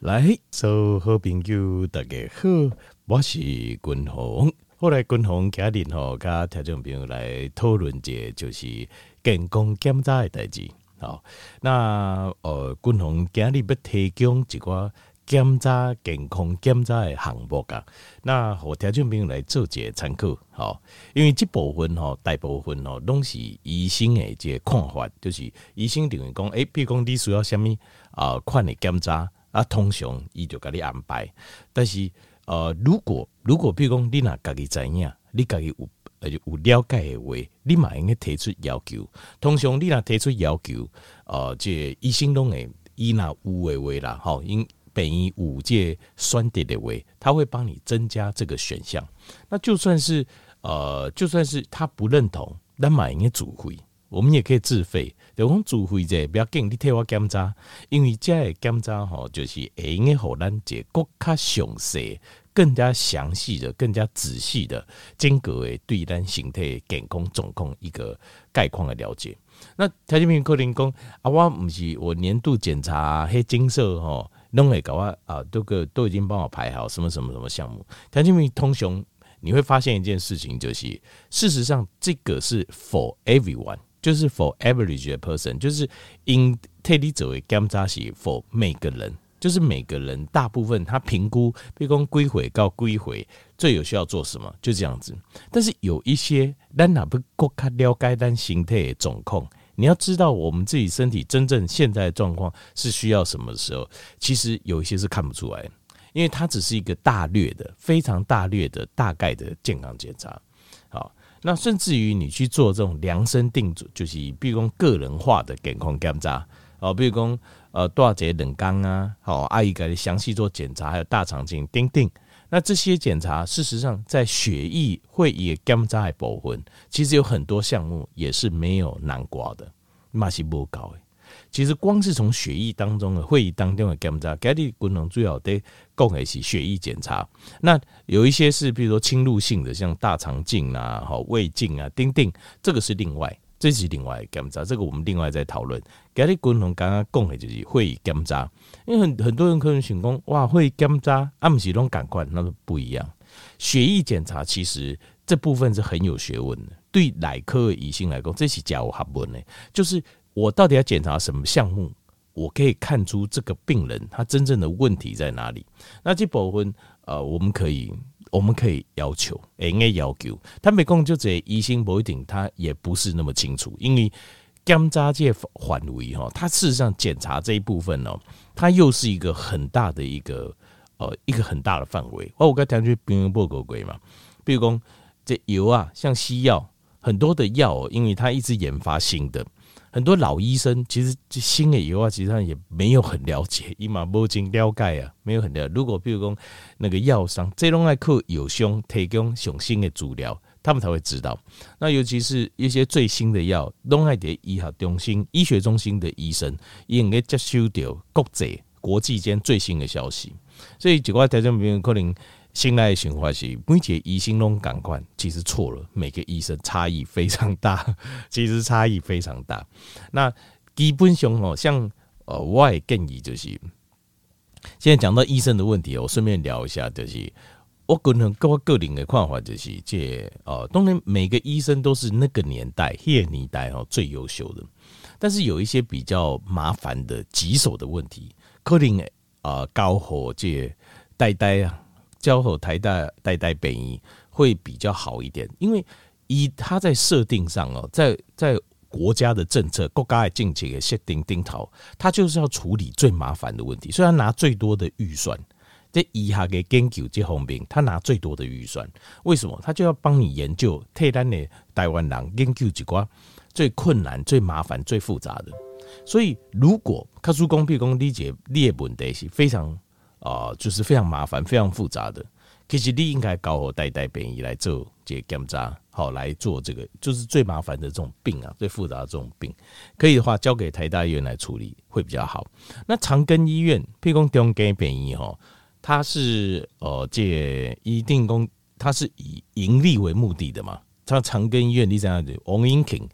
来，所有好朋友大家好，我是君鸿。后来君鸿家人吼，甲听众朋友来讨论一下，就是健康检查的代志。好，那呃，君鸿今日要提供一个检查健康检查的项目啊，那和听众朋友来做一个参考。好，因为这部分吼，大部分吼拢是医生的一个看法，就是医生认为讲，诶、欸，比如讲你需要什么啊款的检查。啊，通常伊就甲你安排，但是呃，如果如果比如讲你若家己知影，你家己有呃有了解的话，你嘛应该提出要求。通常你若提出要求，呃，这个、医生拢会伊若有诶话啦，吼，因便于有这选择的话，他会帮你增加这个选项。那就算是呃，就算是他不认同，咱嘛应该自费，我们也可以自费。就讲自费者，不要紧，你替我检查，因为这个检查吼，就是会用诶，互咱一个更加详细、更加详细的、更加仔细的、整个诶对咱身体健康状况一个概况的了解。那条件平可能讲啊，我唔是我年度检查迄金色吼，弄会搞我啊，都个都已经帮我排好什么什么什么项目。条件平通常你会发现一件事情，就是事实上这个是 for everyone。就是 for average person，就是因特例作为检查是 for 每个人，就是每个人大部分他评估，比如讲归回告归回最有需要做什么，就这样子。但是有一些咱哪不过看了解咱形态的状况，你要知道我们自己身体真正现在的状况是需要什么时候，其实有一些是看不出来，因为它只是一个大略的、非常大略的大概的健康检查。那甚至于你去做这种量身定做，就是比如讲个人化的健康检查，哦，比如讲呃多少节冷钢啊，哦，阿姨给你详细做检查，还有大肠镜、钉钉。那这些检查，事实上在血液会也检查的部分，其实有很多项目也是没有南瓜的，嘛是不高的。其实光是从血液当中的会议当中的检查，该的功能主要得供的是血液检查。那有一些是，比如说侵入性的，像大肠镜啊、好胃镜啊、钉钉，这个是另外，这是另外检查，这个我们另外再讨论。该的功能刚刚供的就是会议检查，因为很很多人可能想讲，哇，会议检查啊，不是拢感官，那都不一样。血液检查其实这部分是很有学问的，对内科的医生来讲，这是较有学问的，就是。我到底要检查什么项目？我可以看出这个病人他真正的问题在哪里。那这部分呃，我们可以我们可以要求，应该要求。他没空就这医生不一定，他也不是那么清楚，因为检查这范围哈，他事实上检查这一部分呢，它又是一个很大的一个呃一个很大的范围。哦，我刚才讲去病人报告过嘛，比如讲这油啊，像西药，很多的药，因为它一直研发新的。很多老医生其实新的药啊，其实上也没有很了解，伊嘛无经了解啊，没有很了解。如果比如说那个药商这种爱靠有胸提供上新的治疗，他们才会知道。那尤其是一些最新的药，拢爱在医学中心、医学中心的医生应该接收到国际、国际间最新的消息。所以，几个台中病人可能。新来的想法是，每一个医生拢感官，其实错了。每个医生差异非常大，其实差异非常大。那基本上哦，像呃，我也建议就是，现在讲到医生的问题，我顺便聊一下，就是我个人个我个人的看法就是，这呃，当然每个医生都是那个年代、那个年代哦最优秀的，但是有一些比较麻烦的棘手的问题，可能啊高火这呆呆啊。交和台大代代北医会比较好一点，因为以他在设定上哦，在在国家的政策、国家的政策的设定定头，他就是要处理最麻烦的问题，所以他拿最多的预算。在以下的研究这方面，他拿最多的预算，为什么？他就要帮你研究替咱的台湾人研究几挂最困难、最麻烦、最复杂的。所以，如果他说公平公理解列本的是非常。啊、就是非常麻烦、非常复杂的。其实你应该搞好代代便宜来做这个检查，好来做这个，就是最麻烦的这种病啊，最复杂的这种病，可以的话交给台大医院来处理会比较好。那长庚医院，譬如讲中庚便宜哈，它是呃这一定公，它是以盈利为目的的嘛。像长庚医院，你这样子，王英廷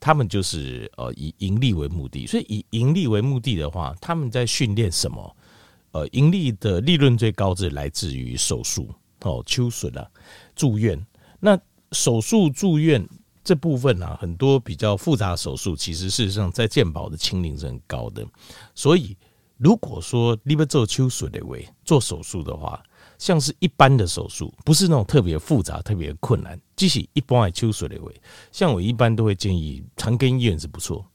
他们就是呃以盈利为目的，所以以盈利为目的的话，他们在训练什么？呃，盈利的利润最高是来自于手术哦，手术啊，住院。那手术住院这部分啊，很多比较复杂的手术，其实事实上在健保的清零是很高的。所以如果说你要做手术的位做手术的话，像是一般的手术，不是那种特别复杂、特别困难，即使一般的手术的位，像我一般都会建议长庚医院是不错。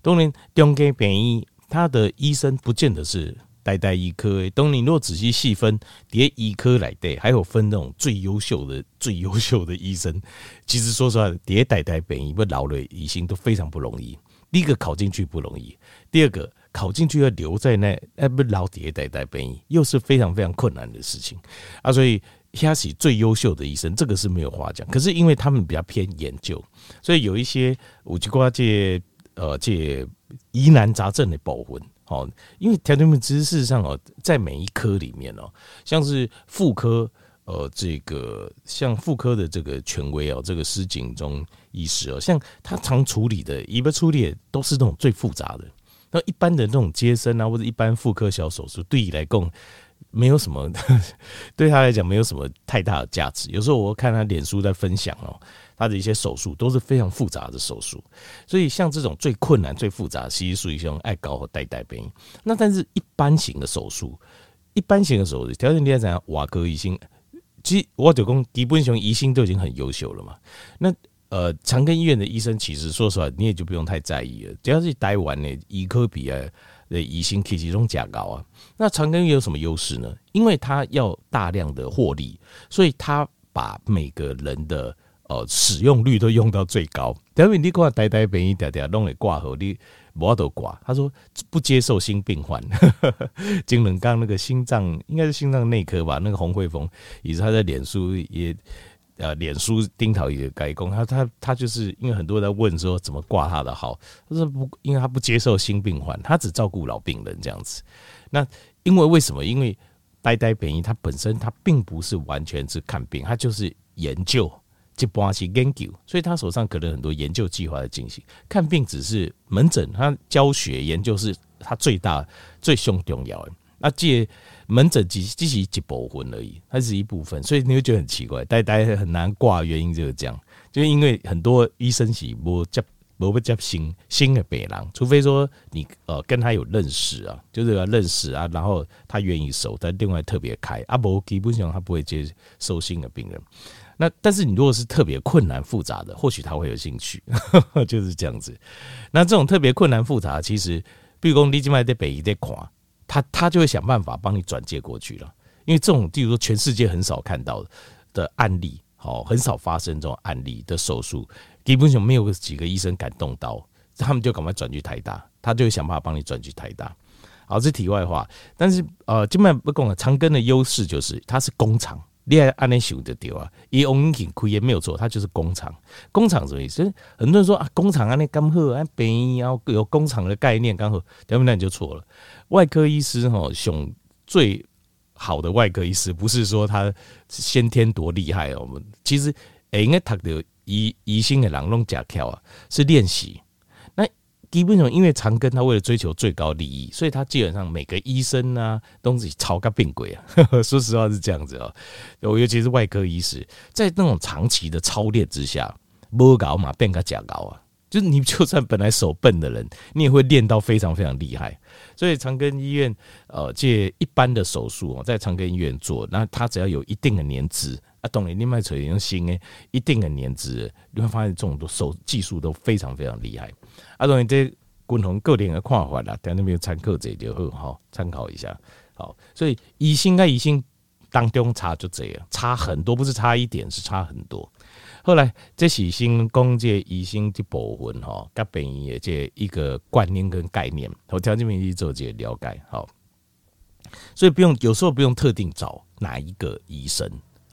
当然，中间便宜，他的医生不见得是。代代医科，当你若仔细细分，叠医科来对，还有分那种最优秀的、最优秀的医生。其实说实话，叠代代本医不老的医生都非常不容易。第一个考进去不容易，第二个考进去要留在那，哎不老叠代代本医又是非常非常困难的事情啊。所以，他是最优秀的医生，这个是没有话讲。可是因为他们比较偏研究，所以有一些五七瓜这呃这疑难杂症的部分。哦，因为调节们其实事实上哦，在每一科里面哦，像是妇科，呃，这个像妇科的这个权威哦，这个施景中医师哦，像他常处理的，一般处理都是那种最复杂的。那一般的那种接生啊，或者一般妇科小手术，对你来讲没有什么，对他来讲没有什么太大的价值。有时候我看他脸书在分享哦。他的一些手术都是非常复杂的手术，所以像这种最困难、最复杂，其实属于这种爱高和带带病。那但是一般型的手术，一般型的手术，条件你来讲，瓦格医生，其实我就讲基本上医生都已经很优秀了嘛。那呃，长庚医院的医生，其实说实话，你也就不用太在意了。只要是待完呢医科比啊的疑心，其实都价高啊。那长庚有什么优势呢？因为他要大量的获利，所以他把每个人的呃，使用率都用到最高。等于你看呆呆便宜点点弄来挂号，你无都挂。他说不接受新病患。金冷刚那个心脏应该是心脏内科吧？那个洪慧峰也是他在脸书也呃，脸书丁桃也改工。他他他就是因为很多人在问说怎么挂他的号，他说不，因为他不接受新病患，他只照顾老病人这样子。那因为为什么？因为呆呆便宜，他本身他并不是完全是看病，他就是研究。一般是研究，所以他手上可能很多研究计划在进行。看病只是门诊，他教学研究是他最大最凶重要的。那这门诊只只是一部分而已，它是一部分，所以你会觉得很奇怪，大家很难挂。原因就是这样，就是因为很多医生是无接无不接新新的病人，除非说你呃跟他有认识啊，就是要认识啊，然后他愿意收，但另外特别开啊，不基本上他不会接收新的病人。那但是你如果是特别困难复杂的，或许他会有兴趣，就是这样子。那这种特别困难复杂，其实比如说你今麦在北医在看，他他就会想办法帮你转介过去了。因为这种，比如说全世界很少看到的案例，好，很少发生这种案例的手术，基本上没有几个医生敢动刀，他们就赶快转去台大，他就会想办法帮你转去台大。好，这题外话。但是呃，金麦不讲了，长庚的优势就是它是工厂。你爱安尼想就对啊，伊王永庆开也没有错，他就是工厂。工厂什么意思？很多人说啊，工厂安尼刚好，啊，便宜啊，有工厂的概念刚好，对不对？那你就错了。外科医师吼，选最好的外科医师，不是说他先天多厉害哦。我们其实诶，应该读的医医生的人拢假巧啊，是练习。基本上，因为长庚他为了追求最高利益，所以他基本上每个医生啊都是超个病鬼啊。说实话是这样子哦，尤其是外科医师，在那种长期的操练之下，摸高嘛变个假高啊。就是你就算本来手笨的人，你也会练到非常非常厉害。所以长庚医院呃，借一般的手术哦，在长庚医院做，那他只要有一定的年资啊，当然你另外垂用新诶，一定的年资，你会发现这种都手技术都非常非常厉害。啊，当然这共同个人的看法啦，在那边参考者就好哈，参考一下。好，所以医生跟医生当中差就这样，差很多，不是差一点，是差很多。后来这是先讲这医生这部分哈，甲病医的这一个观念跟概念，我条件面去做这个了解。好，所以不用有时候不用特定找哪一个医生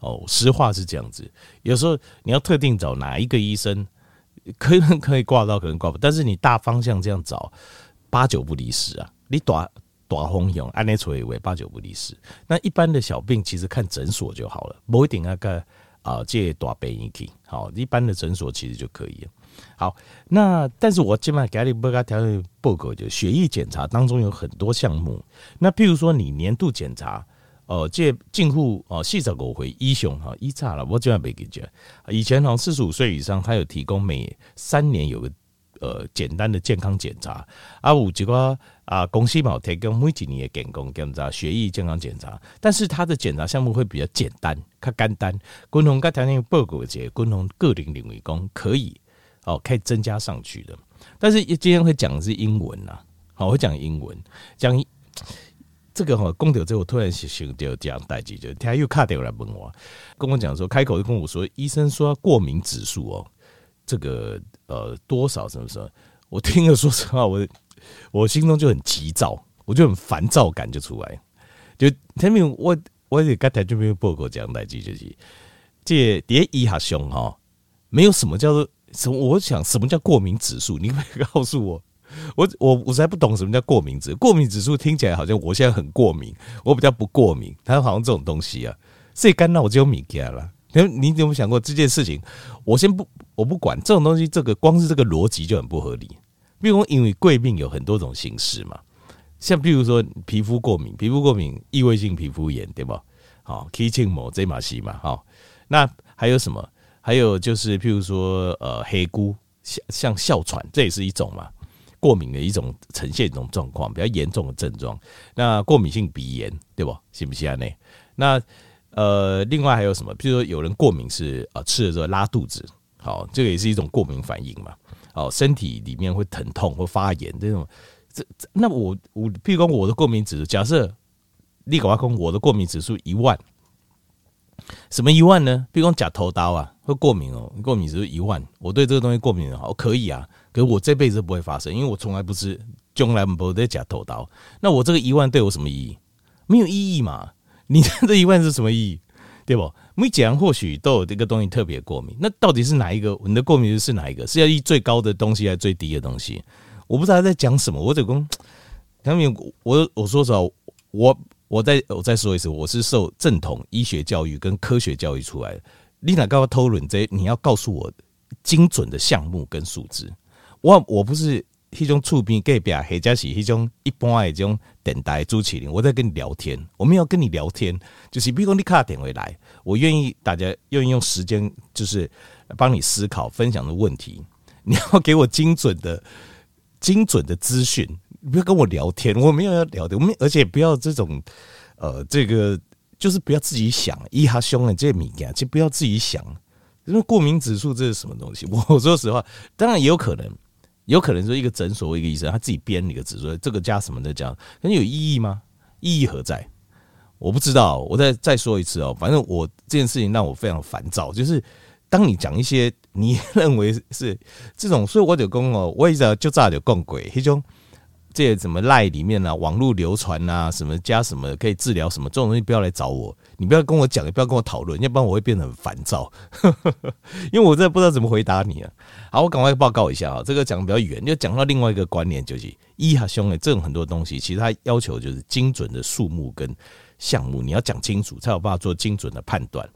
哦，实话是这样子。有时候你要特定找哪一个医生。可能 可以挂到，可能挂不，但是你大方向这样找，八九不离十啊。你大大风向按呢垂为八九不离十。那一般的小病其实看诊所就好了，不一定那个啊，借大病院去，好，一般的诊所其实就可以了。好，那但是我今晚给你报告条件报告，就血液检查当中有很多项目。那譬如说你年度检查，哦，借进户哦，四十五岁以上哈，一查了，我今晚没给讲。以前哈，四十五岁以上，他有提供每三年有个呃简单的健康检查。啊，有几个啊公司嘛提供每几年的健康检查，血液健康检查，但是他的检查项目会比较简单，较简单。共同跟条件报告这共同个人领域工可以。哦，可以增加上去的，但是今天会讲的是英文呐。好，会讲英文，讲这个哈，公调之后突然想想到这样代志，就他又卡掉来问我，跟我讲说，开口就跟我说，医生说过敏指数哦，这个呃多少什么什么，我听了说实话，我我心中就很急躁，我就很烦躁感就出来，就听明我我也刚才就没有报告这样代志，就是这第一下上哈，没有什么叫做。什么？我想什么叫过敏指数？你可以告诉我，我我我实在不懂什么叫过敏指。过敏指数听起来好像我现在很过敏，我比较不过敏。它好像这种东西啊，所以干那我就有敏感了。你你有没有想过这件事情？我先不我不管这种东西，这个光是这个逻辑就很不合理。比如，因为贵病有很多种形式嘛，像比如说皮肤过敏，皮肤过敏异位性皮肤炎对吧？好，起蕖膜这马西嘛，好，那还有什么？还有就是，譬如说，呃，黑菇像像哮喘，这也是一种嘛，过敏的一种呈现一种状况，比较严重的症状。那过敏性鼻炎，对不？信不信啊？那那呃，另外还有什么？譬如说，有人过敏是啊、吃了之后拉肚子，好，这个也是一种过敏反应嘛。哦，身体里面会疼痛或发炎这种，这那我我譬如说我的过敏指数，假设立刻挖空，我的过敏指数一万。什么一万呢？比如讲假头刀啊，会过敏哦，过敏指数一万，我对这个东西过敏好可以啊，可是我这辈子不会发生，因为我从来不是从来不会假头刀。那我这个一万对我什么意义？没有意义嘛？你这一万是什么意义？对不？每几样或许都有这个东西特别过敏，那到底是哪一个？你的过敏是哪一个？是要一最高的东西还是最低的东西？我不知道他在讲什么。我只讲他们，我我说实话，我。我再我再说一次，我是受正统医学教育跟科学教育出来的。你哪告诉讨论这，你要告诉我精准的项目跟数字。我我不是一种厝边隔壁，或者是一种一般的这种等待朱启林。我在跟你聊天，我们要跟你聊天，就是比如说你卡点回来，我愿意大家愿意用时间，就是帮你思考分享的问题。你要给我精准的精准的资讯。不要跟我聊天，我没有要聊的，我们而且不要这种，呃，这个就是不要自己想，一哈凶的这敏感，就不要自己想，因为过敏指数这是什么东西？我说实话，当然也有可能，有可能说一个诊所一个医生他自己编一个指数，这个加什么的加，可是有意义吗？意义何在？我不知道。我再再说一次哦，反正我这件事情让我非常烦躁，就是当你讲一些你认为是这种，所以我就讲哦，我一直就炸就讲鬼那种。这些什么赖里面啊，网络流传啊，什么加什么可以治疗什么，这种东西不要来找我，你不要跟我讲，也不要跟我讨论，要不然我会变得很烦躁，因为我真的不知道怎么回答你啊。好，我赶快报告一下啊，这个讲的比较远，就讲到另外一个观念，就是医哈兄弟这种很多东西，其实它要求就是精准的数目跟项目，你要讲清楚才有办法做精准的判断。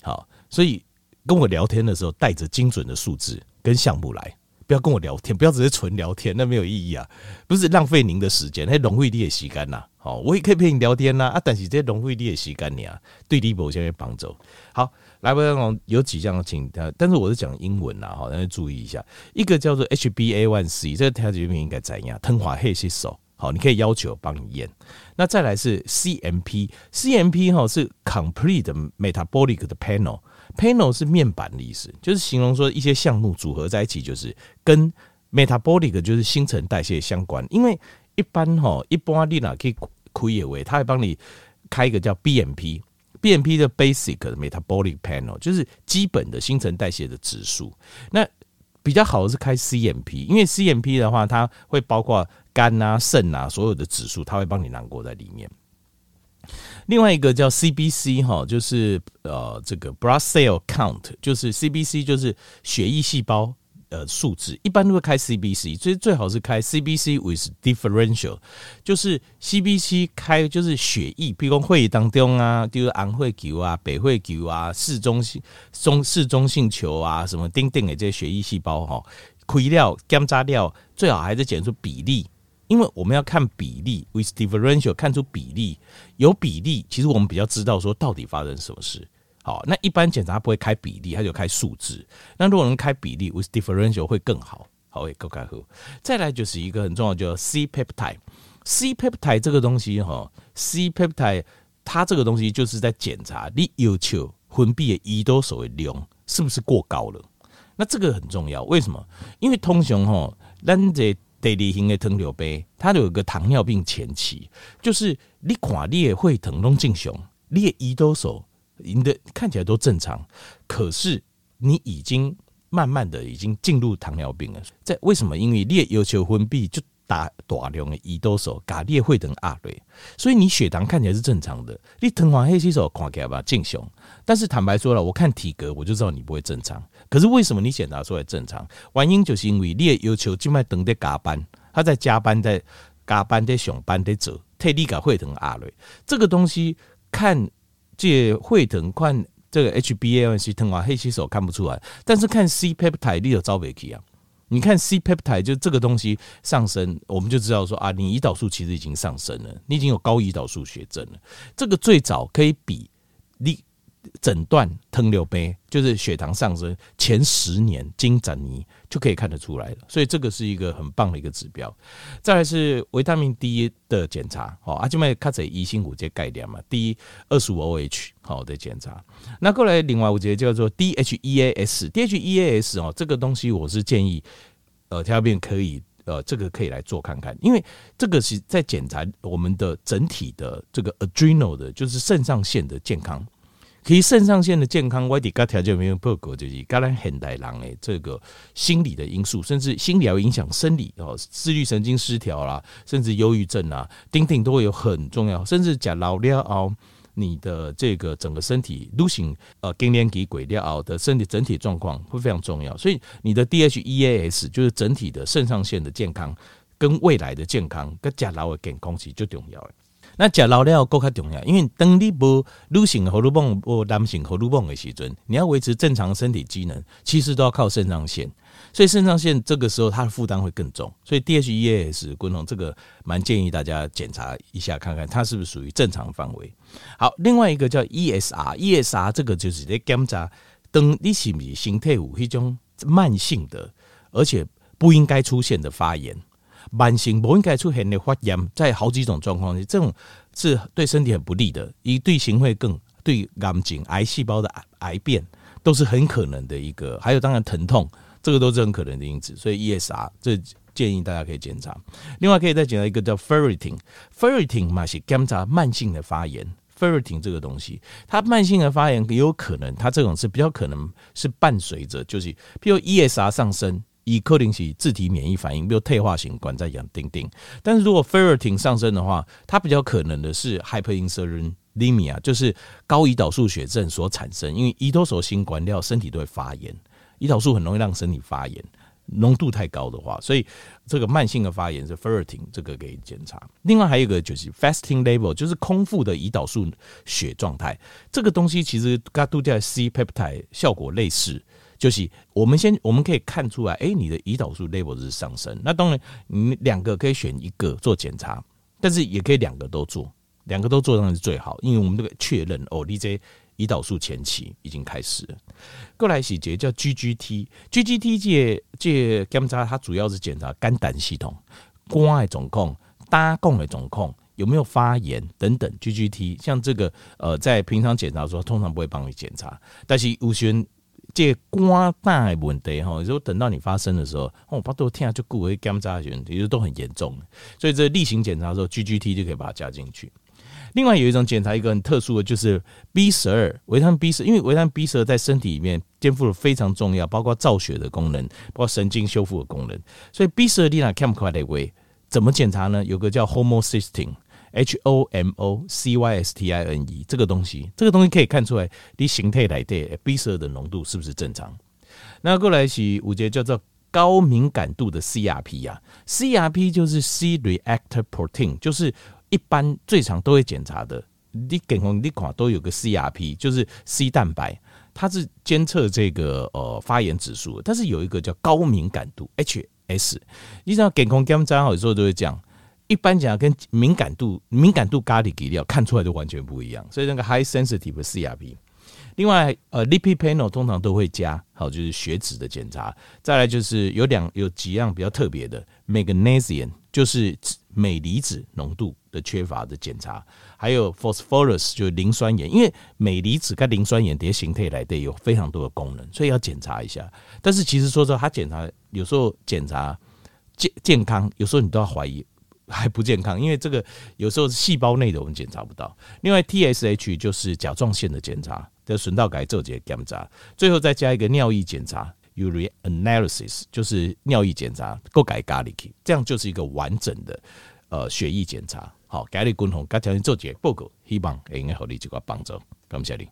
好，所以跟我聊天的时候带着精准的数字跟项目来。不要跟我聊天，不要只是纯聊天，那没有意义啊！不是浪费您的时间，那浪费你的时间呐。好，我也可以陪你聊天呐啊，但是这些浪费你的时间你啊，对你某些帮助。好，来，我有几项请他，但是我是讲英文呐，好，大家注意一下。一个叫做 HbA1c，这个条件应该怎样？吞化黑吸手，好，你可以要求帮你验。那再来是 CMP，CMP 哈是 Complete Metabolic 的 Panel。Panel 是面板的意思，就是形容说一些项目组合在一起，就是跟 metabolic 就是新陈代谢相关。因为一般哈，一般你哪可以可以为，他会帮你开一个叫 BMP，BMP 的 basic metabolic panel 就是基本的新陈代谢的指数。那比较好的是开 CMP，因为 CMP 的话，它会包括肝啊、肾啊所有的指数，它会帮你囊括在里面。另外一个叫 CBC 哈，就是呃这个 blood cell count，就是 CBC 就是血液细胞呃数字，一般都会开 CBC，所以最好是开 CBC with differential，就是 CBC 开就是血液，比如讲血液当中啊，就是红血球啊、白血球啊、嗜中性中嗜中性球啊，什么丁丁的这些血液细胞哈，开料检查料，最好还是检出比例。因为我们要看比例，with differential 看出比例，有比例，其实我们比较知道说到底发生什么事。好，那一般检查不会开比例，它就开数字。那如果能开比例，with differential 会更好，好会更开喝。再来就是一个很重要，叫 C peptide。C peptide 这个东西哈，C peptide 它这个东西就是在检查你要求分泌的胰岛素的量是不是过高了。那这个很重要，为什么？因为通常哈，咱这第二型的糖尿病，它有一个糖尿病前期，就是你看你的会疼拢正常，你也胰岛素你的看起来都正常，可是你已经慢慢的已经进入糖尿病了。在为什么？因为你的要求分泌就大大量的胰岛素，把你的血糖压落，所以你血糖看起来是正常的，你糖化血色素看起来吧正常。但是坦白说了，我看体格我就知道你不会正常。可是为什么你检查出来正常？原因就是因为你的要求静脉等在加班，他在加班，在加班，在上班，在走，替你甲血糖压落。这个东西看这会疼，看这个 HbA1c 糖化血色素看不出来，但是看 C peptide 你就招不起啊。你看 C peptide 就这个东西上升，我们就知道说啊，你胰岛素其实已经上升了，你已经有高胰岛素血症了。这个最早可以比你。诊断糖尿病就是血糖上升前十年金盏泥就可以看得出来了，所以这个是一个很棒的一个指标。再来是维他命 D 的检查，好，阿基麦卡在一星五这概念嘛，D 二十五 OH 好的检查。那过来另外我觉得叫做 DHEAS，DHEAS 哦，这个东西我是建议呃糖尿病可以呃这个可以来做看看，因为这个是在检查我们的整体的这个 adrenal 的，就是肾上腺的健康。其实肾上腺的健康，我底个条件没有报告，就是刚才现代人诶，这个心理的因素，甚至心理要影响生理哦，自律神经失调啦，甚至忧郁症啊，丁丁都会有很重要，甚至假老了哦，你的这个整个身体都行呃，更年期过了后的身体整体状况会非常重要，所以你的 DHEAS 就是整体的肾上腺的健康跟未来的健康跟假老的健康是最重要的。那食老了更加重要，因为当你无女性荷尔蒙、无男性荷尔蒙的时阵，你要维持正常身体机能，其实都要靠肾上腺。所以肾上腺这个时候它的负担会更重。所以 DHEAS 滚筒这个蛮建议大家检查一下，看看它是不是属于正常范围。好，另外一个叫 ESR，ESR 这个就是在检查，当你是不是身体有一种慢性的，而且不应该出现的发炎。慢性不应该出现的发炎，在好几种状况，这种是对身体很不利的，以对型会更对癌症、癌细胞的癌变都是很可能的一个。还有当然疼痛，这个都是很可能的因子。所以 ESR 这建议大家可以检查。另外可以再检查一个叫 Ferritin，Ferritin 嘛是检查慢性的发炎。Ferritin 这个东西，它慢性的发炎也有可能，它这种是比较可能是伴随着，就是譬如 ESR 上升。以克林奇自体免疫反应，比如退化型管在养丁丁。但是如果 ferritin 上升的话，它比较可能的是 hyperinsulinemia，就是高胰岛素血症所产生。因为胰岛素性管料身体都会发炎，胰岛素很容易让身体发炎，浓度太高的话，所以这个慢性的发炎是 ferritin 这个可以检查。另外还有一个就是 fasting level，就是空腹的胰岛素血状态。这个东西其实跟度假 C peptide 效果类似。就是我们先，我们可以看出来，哎、你的胰岛素 level 是上升。那当然，你两个可以选一个做检查，但是也可以两个都做，两个都做当然是最好，因为我们这个确认哦，你这胰岛素前期已经开始了。过来细节叫 GGT，GGT 这这检查它主要是检查肝胆系统、肝的状况、胆管的状况有没有发炎等等。GGT 像这个呃，在平常检查的时候，通常不会帮你检查，但是有些人。这肝胆的问题哈，如果等到你发生的时候，我把都听就顾为检查的其实都很严重，所以这例行检查的时候，GGT 就可以把它加进去。另外有一种检查，一个很特殊的，就是 B 十二维他命 B 十二，因为维他命 B 十二在身体里面肩负了非常重要，包括造血的功能，包括神经修复的功能。所以 B 十二你那看不快的位，怎么检查呢？有个叫 Homocysteine。H O M O C Y S T I N E 这个东西，这个东西可以看出来你形态来的 B 十二的浓度是不是正常？那过来是五节叫做高敏感度的 CRP 呀，CRP 就是 C-reactive protein，就是一般最常都会检查的。你健康你看都有个 CRP，就是 C 蛋白，它是监测这个呃发炎指数，但是有一个叫高敏感度 HS。你知道健康检查好有时候都会讲，一般讲跟敏感度敏感度咖喱给料看出来就完全不一样，所以那个 high sensitive CRP。另外，呃，lipid panel 通常都会加，好，就是血脂的检查。再来就是有两有几样比较特别的，magnesium 就是镁离子浓度的缺乏的检查，还有 phosphorus 就是磷酸盐，因为镁离子跟磷酸盐这些形态来的有非常多的功能，所以要检查一下。但是其实说实话，他检查有时候检查健健康，有时候你都要怀疑还不健康，因为这个有时候是细胞内的我们检查不到。另外，TSH 就是甲状腺的检查。的顺道改做这些检查，最后再加一个尿液检查，Ure analysis 就是尿液检查，够改咖喱去，这样就是一个完整的呃血液检查。好，改你共同，该条件做这个报告，希望会用好你这个帮助，感谢你。